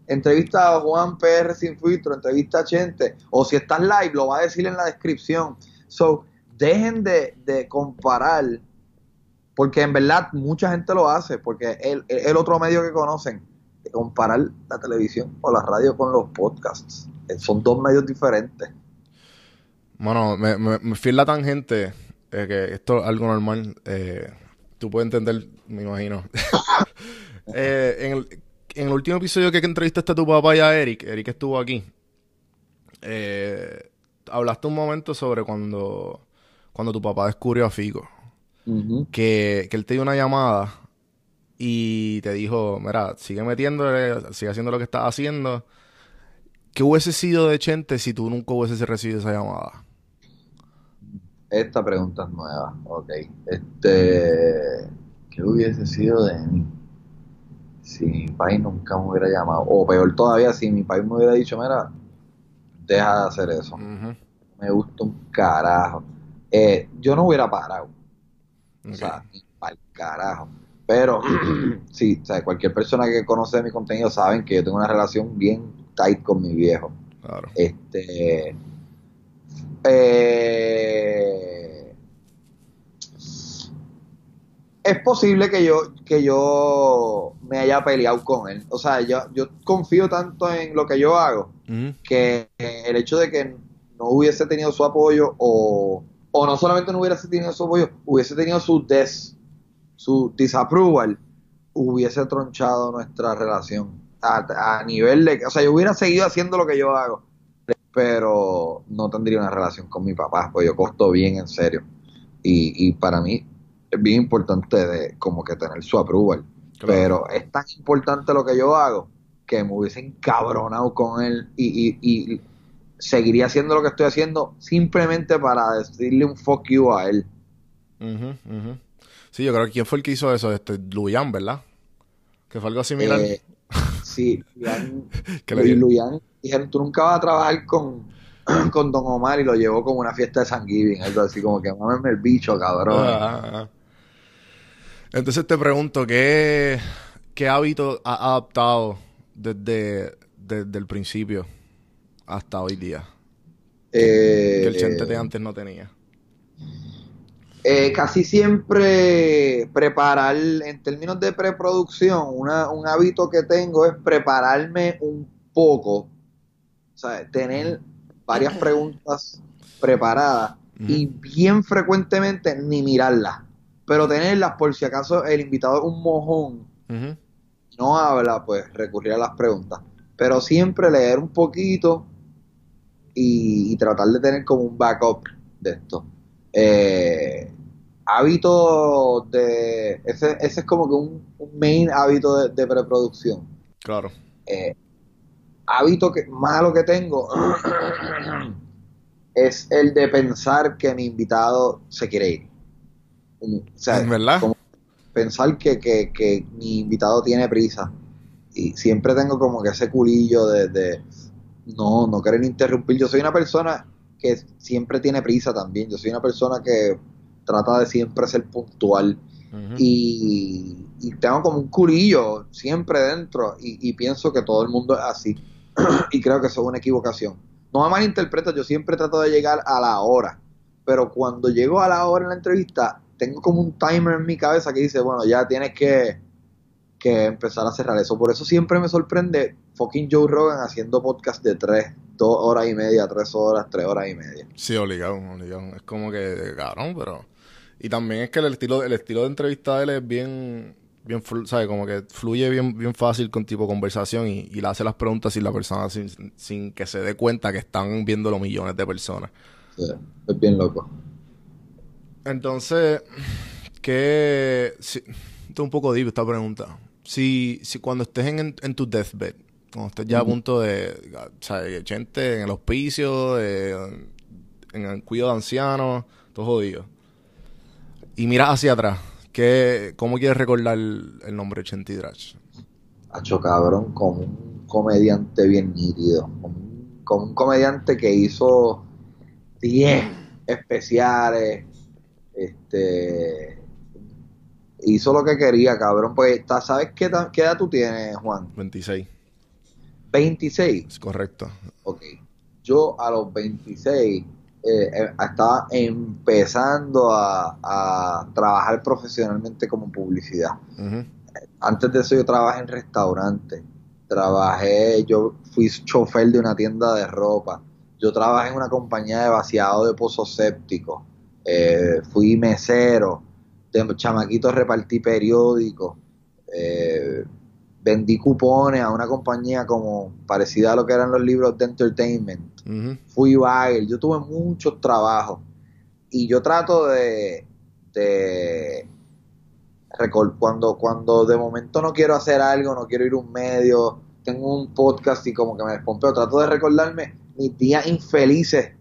Entrevista, a Juan PR Sin Filtro, entrevista a Chente. O si estás live, lo va a decir en la descripción. So, dejen de, de comparar, porque en verdad mucha gente lo hace, porque es el, el otro medio que conocen, de comparar la televisión o la radio con los podcasts. Eh, Son dos medios diferentes. Bueno, me, me, me fui en la tangente, eh, que esto es algo normal. eh, tú puedes entender, me imagino. Eh, en, el, en el último episodio que entrevistaste a tu papá y a Eric, Eric estuvo aquí. eh, hablaste un momento sobre cuando, cuando tu papá descubrió a Fico. Que, que él te dio una llamada y te dijo, mira, sigue metiéndole, sigue haciendo lo que estás haciendo. ¿Qué hubiese sido de Chente si tú nunca hubieses recibido esa llamada? Esta pregunta es nueva. Ok. Este. ¿Qué hubiese sido de mí? si mi país nunca me hubiera llamado, o peor todavía, si mi país me hubiera dicho, mira, deja de hacer eso, me gusta un carajo. Eh, yo no hubiera parado, o sea, ni pa'l carajo. Pero, sí, o sea, cualquier persona que conoce mi contenido saben que yo tengo una relación bien tight con mi viejo. Claro. Este. Eh, es posible que yo, que yo me haya peleado con él. O sea, yo, yo confío tanto en lo que yo hago Ujú. que el hecho de que no hubiese tenido su apoyo o, o no solamente no hubiese tenido su apoyo, hubiese tenido su des, su disapproval, hubiese tronchado nuestra relación a, a nivel de, o sea, yo hubiera seguido haciendo lo que yo hago, pero no tendría una relación con mi papá, pues yo costo bien en serio. Y, y para mí es bien importante de como que tener su approval. Claro. Pero es tan importante lo que yo hago que me hubiese encabronado con él y, y, y seguiría haciendo lo que estoy haciendo simplemente para decirle un fuck you a él. Ujú, ujú. Sí, yo creo que quién fue el que hizo eso, este Luyan, ¿verdad? Que fue algo similar. Eh, sí, Luyan, Que Luyan, dijeron, tú nunca vas a trabajar con, con Don Omar y lo llevó como una fiesta de San Giving, algo así como que mámeme el bicho, cabrón. Ah, ah, ah. Entonces te pregunto, ¿qué, qué hábito has adaptado desde, desde el principio hasta hoy día? Eh, Que el Chente de antes no tenía. Eh, casi siempre preparar, en términos de preproducción, una- un hábito que tengo es prepararme un poco, o sea, tener varias preguntas preparadas y bien frecuentemente ni mirarlas, pero tenerlas por si acaso el invitado es un mojón no habla, pues recurrir a las preguntas. Pero siempre leer un poquito y, y tratar de tener como un backup de esto. Eh, hábito de... Ese, ese es como que un, un main hábito de, de preproducción. Claro. Eh, hábito que, malo que tengo es el de pensar que mi invitado se quiere ir. O sea, ¿Verdad? como pensar que, que, que mi invitado tiene prisa. Y siempre tengo como que ese culillo de, de no, no querer interrumpir. Yo soy una persona que siempre tiene prisa también. Yo soy una persona que trata de siempre ser puntual. Y, y tengo como un culillo siempre dentro. Y, y pienso que todo el mundo es así. y creo que eso es una equivocación. No me malinterpretes, yo siempre trato de llegar a la hora. Pero cuando llego a la hora en la entrevista, tengo como un timer en mi cabeza que dice, bueno, ya tienes que, que empezar a cerrar eso. Por eso siempre me sorprende fucking Joe Rogan haciendo podcast de tres, dos horas y media, tres horas, tres horas y media. Sí, obligado, obligado. Es como que, cabrón, pero... Y también es que el estilo, el estilo de entrevista de él es bien, bien, ¿sabes? Como que fluye bien, bien fácil con tipo conversación y, y le hace las preguntas sin la persona, sin, sin que se dé cuenta que están viendo los millones de personas. Sí, es bien loco. Entonces, que... Si, esto es un poco deep esta pregunta. Si, si cuando estés en, en tu deathbed, cuando estés ya a punto de... O sea, gente en el hospicio, en el cuidado de ancianos, todo jodido. Y miras hacia atrás, ¿qué, ¿cómo quieres recordar el, nombre de Chenti Drach? Hacho cabrón, como un comediante bien nítido. Como un, como un comediante que hizo 10 especiales. Este. Hizo lo que quería, cabrón. Pues, ¿sabes qué, qué edad tú tienes, Juan? 26, 26. es correcto. Ok. Yo a los 26 eh, eh, estaba empezando a, a trabajar profesionalmente como publicidad. Antes de eso yo trabajé en restaurantes, trabajé, yo fui chofer de una tienda de ropa, yo trabajé en una compañía de vaciado de pozos sépticos, eh, fui mesero, de chamaquitos repartí periódicos, eh, vendí cupones a una compañía como parecida a lo que eran los libros de entertainment, fui baile, yo tuve muchos trabajos y yo trato de, cuando, cuando de momento no quiero hacer algo, no quiero ir a un medio, tengo un podcast y como que me despompeo, trato de recordarme mis días infelices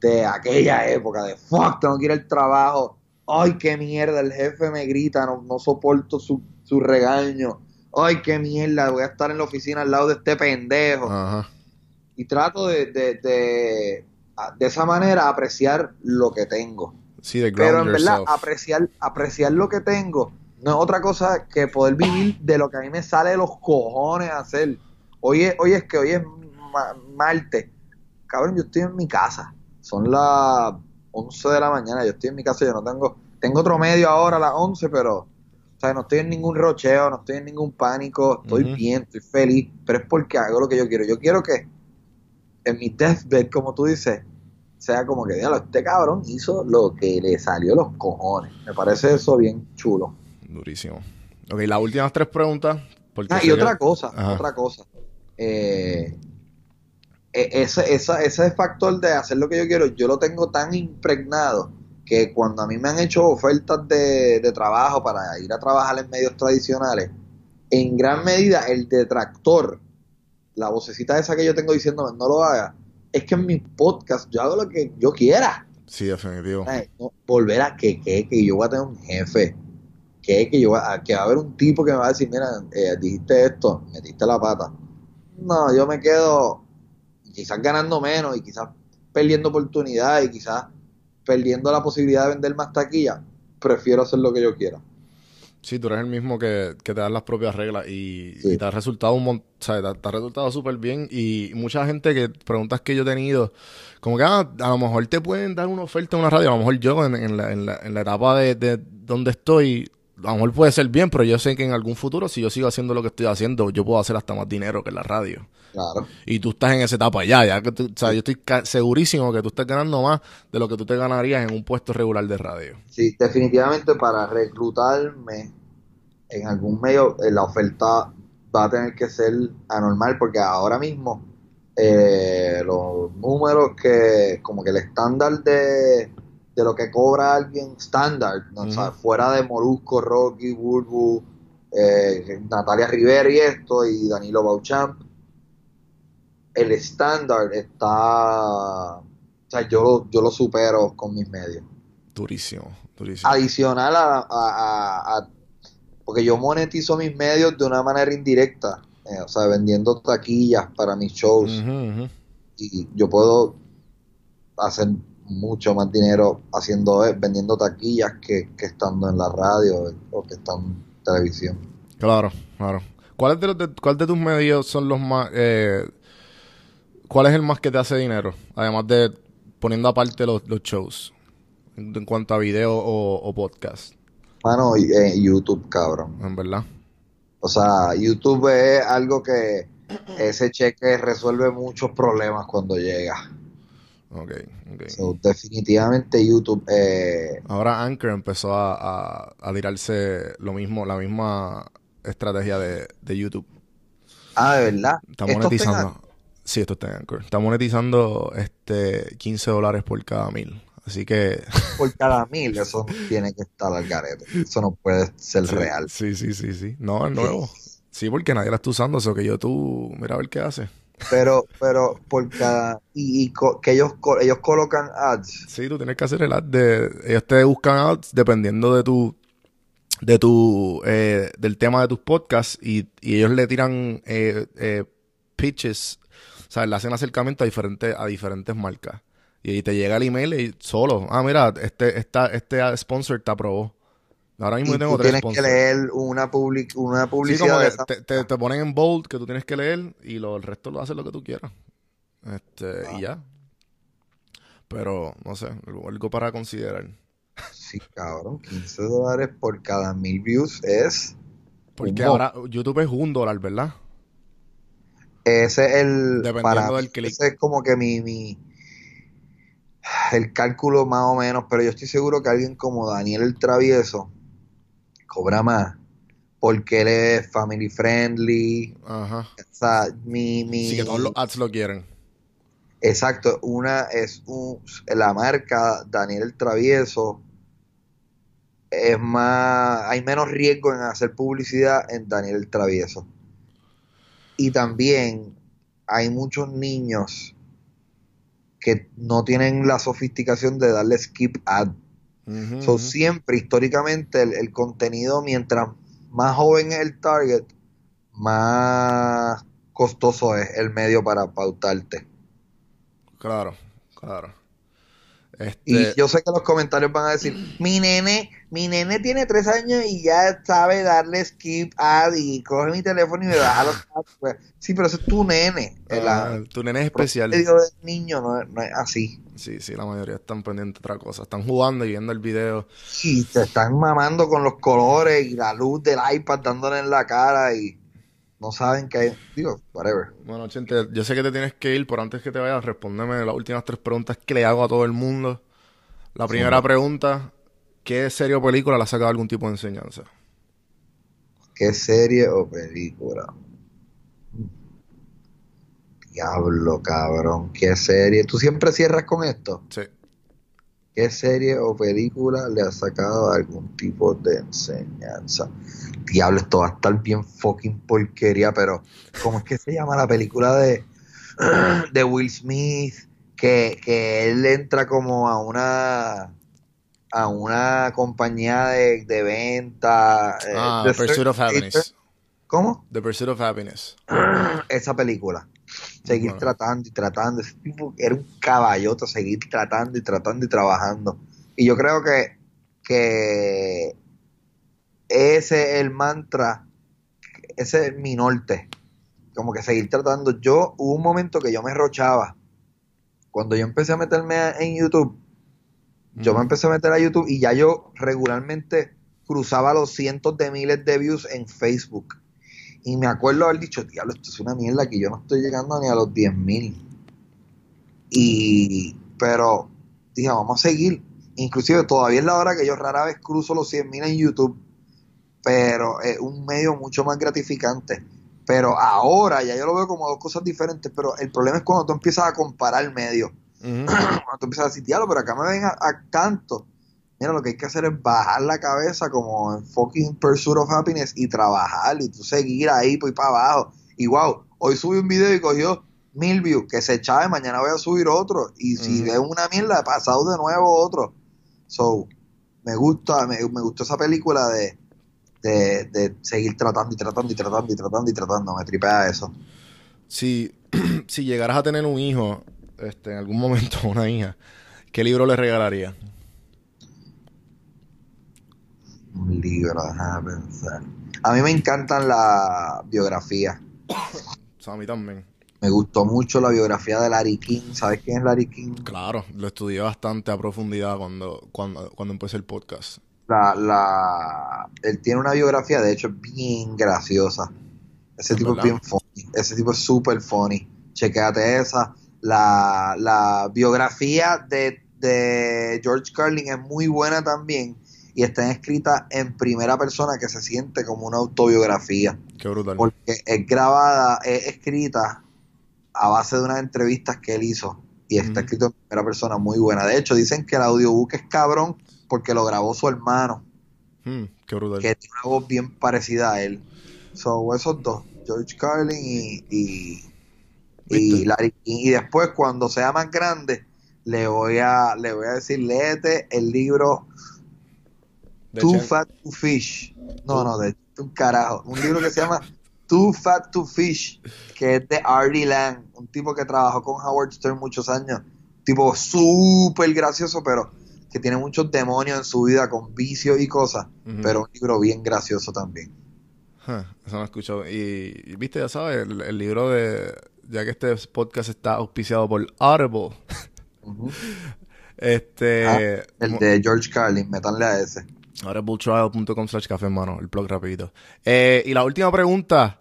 de aquella época, de fuck, tengo que ir al trabajo, ay, qué mierda, el jefe me grita, no, no soporto su, su regaño, ay, qué mierda, voy a estar en la oficina al lado de este pendejo. Ajá. Y trato de, de, de, de esa manera apreciar lo que tengo. Sí, de Pero en verdad, yourself. apreciar, apreciar lo que tengo no es otra cosa que poder vivir de lo que a mí me sale de los cojones hacer. Hoy es, hoy es que hoy es ma- martes. Cabrón, yo estoy en mi casa. Son las 11 de la mañana. Yo estoy en mi casa. Yo no tengo. Tengo otro medio ahora a las 11, pero. O sea, no estoy en ningún rocheo, no estoy en ningún pánico. Estoy bien, estoy feliz. Pero es porque hago lo que yo quiero. Yo quiero que en mi deathbed, como tú dices, sea como que, diablo, este cabrón hizo lo que le salió los cojones. Me parece eso bien chulo. Durísimo. Ok, las últimas tres preguntas. Ah, y que- otra cosa, Ajá. otra cosa. Eh, e- ese, esa- ese factor de hacer lo que yo quiero, yo lo tengo tan impregnado que cuando a mí me han hecho ofertas de, de trabajo para ir a trabajar en medios tradicionales, en gran medida el detractor, la vocecita esa que yo tengo diciéndome no lo haga, es que en mi podcast yo hago lo que yo quiera. Sí, definitivo. Ay, no, volver a que, que, que yo voy a tener un jefe, que, que yo voy a, que va a haber un tipo que me va a decir, mira, eh, dijiste esto, metiste la pata. No, yo me quedo quizás ganando menos y quizás perdiendo oportunidad y quizás perdiendo la posibilidad de vender más taquilla. Prefiero hacer lo que yo quiera. Sí, tú eres el mismo que, que te dan las propias reglas y, Sí. y te ha resultado un mon- o sea, te, te ha resultado súper bien y mucha gente que preguntas que yo he tenido, como que ah, a lo mejor te pueden dar una oferta en una radio, a lo mejor yo en, en la, en, la, en la etapa de, de donde estoy, a lo mejor puede ser bien, pero yo sé que en algún futuro si yo sigo haciendo lo que estoy haciendo, yo puedo hacer hasta más dinero que en la radio. Claro. Y tú estás en esa etapa ya, ya que tú, o sea, yo estoy segurísimo que tú estás ganando más de lo que tú te ganarías en un puesto regular de radio. Sí, definitivamente para reclutarme en algún medio, eh, la oferta va a tener que ser anormal porque ahora mismo eh, los números que, como que el estándar de, de lo que cobra alguien estándar, ¿no? O sea, fuera de Molusco, Rocky, Bulbu, eh, Natalia Rivera y esto, y Danilo Bauchamp, el estándar está, o sea, yo, lo- yo lo supero con mis medios Durísimo, durísimo. adicional a, a- a- a- porque yo monetizo mis medios de una manera indirecta, eh, o sea, vendiendo taquillas para mis shows y yo puedo hacer mucho más dinero haciendo eh, vendiendo taquillas que, que estando en la radio o que estando en televisión. Claro, claro. ¿Cuál de, los de, cuál de tus medios son los más... Eh, ¿Cuál es el más que te hace dinero? Además de poniendo aparte los, los shows. En, en cuanto a video o, o podcast, y- eh, YouTube, cabrón. en verdad. O sea, YouTube es algo que ese cheque resuelve muchos problemas cuando llega. Ok, ok. So, definitivamente YouTube eh, Ahora Anchor empezó a, a, a tirarse lo mismo, la misma estrategia de, de YouTube. Ah, de verdad. Está monetizando. tengan- Sí, esto está en Anchor. Está monetizando este 15 dólares por cada mil. Así que. por cada mil, eso tiene que estar al garete. Eso no puede ser sí, real. Sí, sí, sí, sí. No, es nuevo. Sí, porque nadie la está usando. Eso que yo tú. Mira a ver qué hace. Pero, pero por cada y, y que ellos ellos colocan ads. Sí, tú tienes que hacer el ad de. Ellos te buscan ads dependiendo de tu. De tu. eh, del tema de tus podcasts. Y, y ellos le tiran eh, eh, pitches. O sea, le hacen acercamiento a diferentes, a diferentes marcas. Y ahí te llega el email y solo. Ah, mira, este, esta, este sponsor te aprobó. Ahora mismo Y yo tengo tú tres tienes que leer una, public, una Sí, publicidad como de esa- te, te, te ponen en bold que tú tienes que leer y lo, el resto lo haces lo que tú quieras. Este, Ah. y ya. Pero, no sé, algo, para considerar. Sí, cabrón, 15 dólares por cada mil views es. Porque ahora YouTube es un dólar, ¿verdad? Ese es el. Dependiendo para del mí, clic. Ese es como que mi, mi. El cálculo más o menos, pero yo estoy seguro que alguien como Daniel el Travieso cobra más porque él es family friendly. Ajá. O sea, mi, mi, Sí, que todos los ads lo quieren. Exacto, una es un, la marca Daniel el Travieso es más, hay menos riesgo en hacer publicidad en Daniel el Travieso. Y también hay muchos niños que no tienen la sofisticación de darle skip ad. So, ujú. siempre, históricamente, el, el contenido, mientras más joven es el target, más costoso es el medio para pautarte. Claro, claro. Este, Y yo sé que los comentarios van a decir, mi nene, mi nene tiene tres años y ya sabe darle skip ad y coge mi teléfono y me baja los. Pues, sí, pero ese es tu nene. El ah, tu nene es especial. del niño no, es- no es así. Sí, sí, la mayoría están pendientes de otra cosa. Están jugando y viendo el video. Sí, te están mamando con los colores y la luz del iPad dándole en la cara y no saben que hay, digo, whatever. Bueno, Chente, yo sé que te tienes que ir, pero antes que te vayas, respóndeme las últimas tres preguntas que le hago a todo el mundo. La primera pregunta, ¿qué serie o película le ha sacado algún tipo de enseñanza? ¿Qué serie o película? Diablo, cabrón, qué serie. ¿Tú siempre cierras con esto? Sí. ¿Qué serie o película le ha sacado algún tipo de enseñanza? Diablo, esto va a estar bien fucking porquería, pero ¿cómo es que se llama la película de, de Will Smith? Que, que él entra como a una a una compañía de, de venta. eh, Ah, de Pursuit of Happiness. ¿Cómo? The Pursuit of Happiness. esa película. Seguir Bueno. tratando y tratando. Ese tipo era un caballote, seguir tratando y tratando y trabajando. Y yo creo que, que ese es el mantra, ese es mi norte. Como que seguir tratando. Yo, hubo un momento que yo me rochaba. Cuando yo empecé a meterme en YouTube, yo me empecé a meter a YouTube y ya yo regularmente cruzaba los cientos de miles de views en Facebook. Y me acuerdo haber dicho, diablo, esto es una mierda que yo no estoy llegando ni a los 10 mil. Y, pero, dije, vamos a seguir. Inclusive todavía es la hora que yo rara vez cruzo los 100 mil en YouTube. Pero es un medio mucho más gratificante. Pero ahora ya yo lo veo como dos cosas diferentes. Pero el problema es cuando tú empiezas a comparar medios Cuando tú empiezas a decir, diablo, pero acá me ven a, a tanto. Mira, lo que hay que hacer es bajar la cabeza como en fucking Pursuit of Happiness y trabajar y tú seguir ahí, pues para abajo. Y wow, hoy subí un video y cogió mil views, que se echaba y mañana voy a subir otro. Y si Ujú. es una mierda, he pasado de nuevo otro. So, me gusta, me, me gustó esa película de, de, de seguir tratando y tratando y tratando y tratando y tratando. Me tripea eso. Si, si llegaras a tener un hijo, este, en algún momento una hija, ¿qué libro le regalaría? Un libro, déjame pensar. A mí me encantan las biografías. O sea, a mí también. Me gustó mucho la biografía de Larry King. ¿Sabes quién es Larry King? Claro, lo estudié bastante a profundidad cuando, cuando, cuando empecé el podcast. La, la, él tiene una biografía, de hecho, bien graciosa. Ese ¿En tipo es bien funny. Ese tipo es súper funny. Chequéate esa. La, la biografía de, de George Carlin es muy buena también. Y está escrita en primera persona que se siente como una autobiografía. Qué brutal. porque es grabada, es escrita a base de unas entrevistas que él hizo y está escrito en primera persona muy buena. De hecho, dicen que el audiobook es cabrón porque lo grabó su hermano, Hmm, qué brutal. que tiene una voz bien parecida a él. So, esos dos, George Carlin y, y, y. Larry King. Y después, cuando sea más grande, le voy a, le voy a decir, léete el libro De Too Chen- Fat to Fish. No, no, de un carajo. Un libro que se llama Too Fat to Fish, que es de Artie Lang, un tipo que trabajó con Howard Stern muchos años. Tipo súper gracioso, pero que tiene muchos demonios en su vida con vicios y cosas. Pero un libro bien gracioso también. Huh, eso no he escuchado. Y, y, viste, ya sabes, el, el libro de. Ya que este podcast está auspiciado por Audible. Este. Ah, el de George Carlin, metanle a ese. audibletrial.com slash café, hermano. El blog rapidito. Eh, y la última pregunta.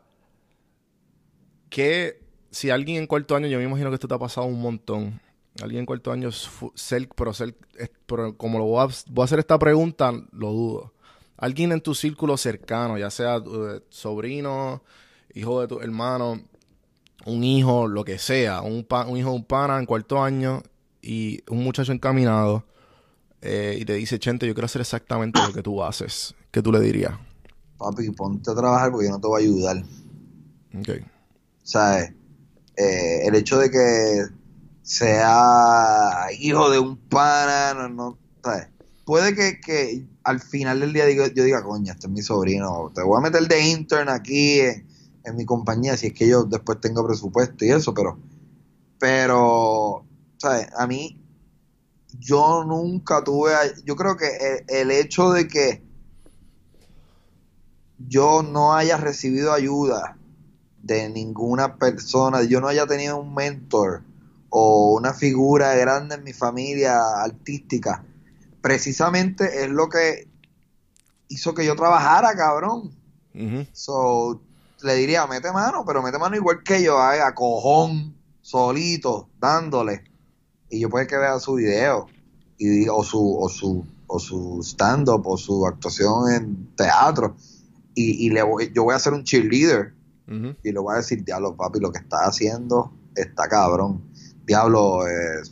Que si alguien en cuarto año, yo me imagino que esto te ha pasado un montón. Alguien en cuarto año, ser, pero, es- pero como lo voy a, voy a hacer esta pregunta, lo dudo. Alguien en tu círculo cercano, ya sea eh, sobrino, hijo de tu hermano, un hijo, lo que sea, un, pa- un hijo de un pana en cuarto año y un muchacho encaminado eh, y te dice, Chente, yo quiero hacer exactamente lo que tú haces. ¿Qué tú le dirías? Papi, ponte a trabajar porque yo no te voy a ayudar. Ok. ¿sabes? Eh, el hecho de que sea hijo de un pana, no, no, ¿sabes? Puede que, que al final del día digo- yo diga, coño, este es mi sobrino, te voy a meter de intern aquí en, en mi compañía, si es que yo después tengo presupuesto y eso, pero, pero, ¿sabes? A mí, yo nunca tuve, yo creo que el, el hecho de que yo no haya recibido ayuda de ninguna persona, yo no haya tenido un mentor o una figura grande en mi familia artística, precisamente es lo que hizo que yo trabajara, cabrón. Ujú. So, le diría, mete mano, pero mete mano igual que yo, a cojón, solito, dándole. Y yo puede que vea su video, y o su, o su, o su stand-up, o su actuación en teatro. Y, y le voy, yo voy a ser un cheerleader. Y le voy a decir, diablo, papi, lo que está haciendo está cabrón. Diablo, eh,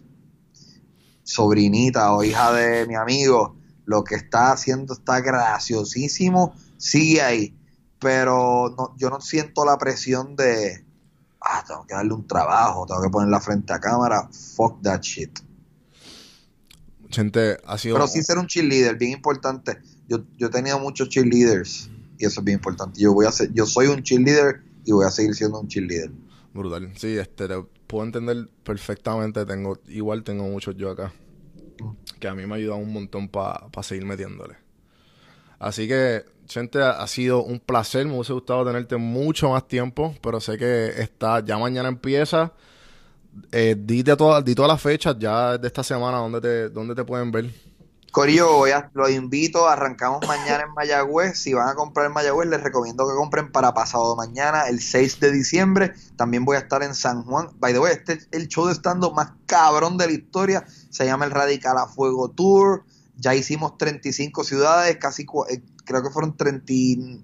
sobrinita o hija de mi amigo, lo que está haciendo está graciosísimo. Sigue ahí. Pero no, yo no siento la presión de, ah, tengo que darle un trabajo, tengo que ponerla frente a cámara. Fuck that shit. Gente, ha sido... Pero sí ser un cheerleader, bien importante. Yo, yo he tenido muchos cheerleaders y eso es bien importante. Yo voy a ser, yo soy un cheerleader y voy a seguir siendo un cheerleader. Brutal. Sí, este, te puedo entender perfectamente. Tengo, igual tengo muchos yo acá. Que a mí me ha ayudado un montón para seguir metiéndole. Así que, gente, ha sido un placer. Me hubiese gustado tenerte mucho más tiempo. Pero sé que está, ya mañana empieza. Eh, di, todas, di todas las fechas ya de esta semana donde te, donde te pueden ver. A- los invito, arrancamos mañana en Mayagüez. Si van a comprar en Mayagüez, les recomiendo que compren para pasado mañana, el 6 de diciembre. También voy a estar en San Juan. By the way, este es el show de stand más cabrón de la historia. Se llama el Radical a Fuego Tour. Ya hicimos 35 ciudades, casi eh, creo que fueron 30, y-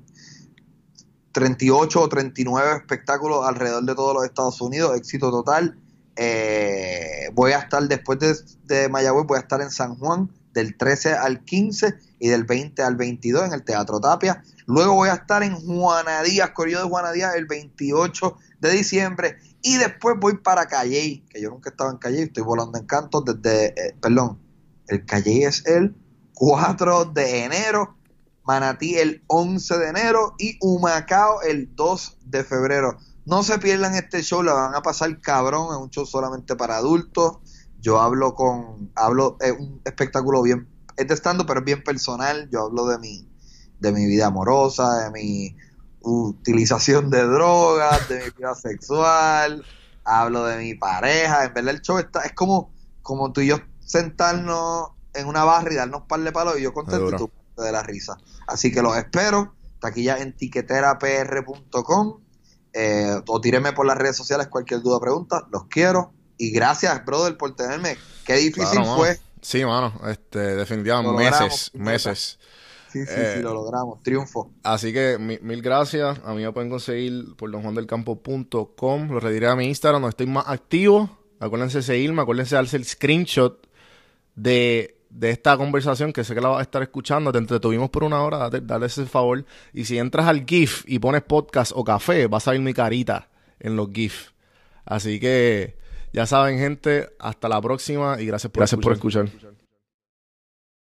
38 o 39 espectáculos alrededor de todos los Estados Unidos. Éxito total. Eh, voy a estar después de, de Mayagüez, voy a estar en San Juan del 13 al 15 y del 20 al 22 en el Teatro Tapia. Luego voy a estar en Juana Díaz, de Juana Díaz, el 28 de diciembre. Y después voy para Calley, que yo nunca he estado en Calley, estoy volando en cantos desde, eh, perdón, el Calley es el 4 de enero, Manatí el 11 de enero y Humacao el 2 de febrero. No se pierdan este show, la van a pasar cabrón, es un show solamente para adultos. Yo hablo con, hablo, es un espectáculo bien, es de stand pero es bien personal. Yo hablo de mi, de mi vida amorosa, de mi utilización de drogas, de mi vida sexual, hablo de mi pareja. En verdad el show está, es como, como tú y yo sentarnos en una barra y darnos par de palos y yo contento y tú parte de la risa. Así que los espero. Taquilla en tiqueterapr.com eh, o tírenme por las redes sociales cualquier duda o pregunta. Los quiero. Y gracias, brother, por tenerme. Qué difícil Claro, fue. Sí, mano. Este, definitivamente, meses, meses. Sí, sí, Eh, sí, lo logramos. Triunfo. Así que mi- mil gracias. A mí me pueden conseguir por donjuandelcampo.com. Lo rediré a mi Instagram, donde estoy más activo. Acuérdense de seguirme, acuérdense de darse el screenshot de, de esta conversación que sé que la vas a estar escuchando. Te entretuvimos por una hora, date- dale ese favor. Y si entras al GIF y pones podcast o café, vas a ver mi carita en los GIF. Así que ya saben, gente, hasta la próxima y gracias por, gracias por escuchar.